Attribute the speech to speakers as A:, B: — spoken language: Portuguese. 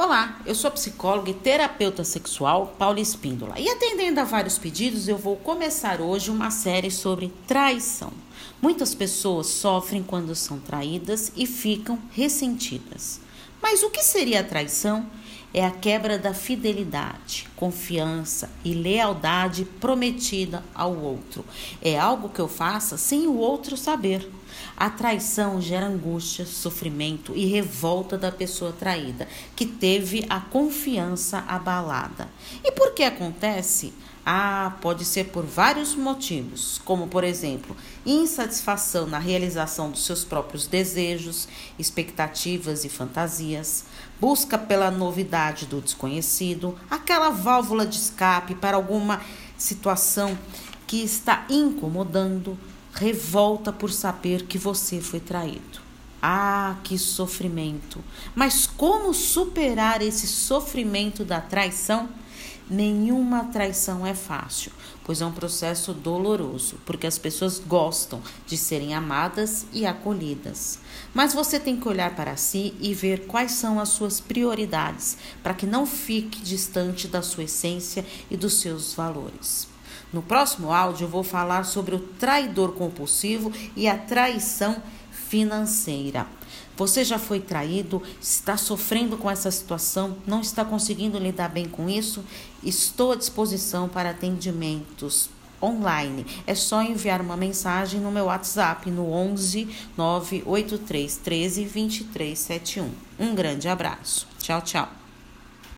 A: Olá, eu sou psicóloga e terapeuta sexual Paula Espíndola. E atendendo a vários pedidos, eu vou começar hoje uma série sobre traição. Muitas pessoas sofrem quando são traídas e ficam ressentidas. Mas o que seria a traição? É a quebra da fidelidade, confiança e lealdade prometida ao outro. É algo que eu faça sem o outro saber. A traição gera angústia, sofrimento e revolta da pessoa traída, que teve a confiança abalada. E por que acontece? Ah, pode ser por vários motivos, como por exemplo, insatisfação na realização dos seus próprios desejos, expectativas e fantasias, busca pela novidade do desconhecido, aquela válvula de escape para alguma situação que está incomodando, revolta por saber que você foi traído. Ah, que sofrimento! Mas como superar esse sofrimento da traição? Nenhuma traição é fácil, pois é um processo doloroso, porque as pessoas gostam de serem amadas e acolhidas. Mas você tem que olhar para si e ver quais são as suas prioridades, para que não fique distante da sua essência e dos seus valores. No próximo áudio, eu vou falar sobre o traidor compulsivo e a traição financeira. Você já foi traído, está sofrendo com essa situação, não está conseguindo lidar bem com isso? Estou à disposição para atendimentos online. É só enviar uma mensagem no meu WhatsApp no 11 983 13 2371. Um grande abraço. Tchau, tchau.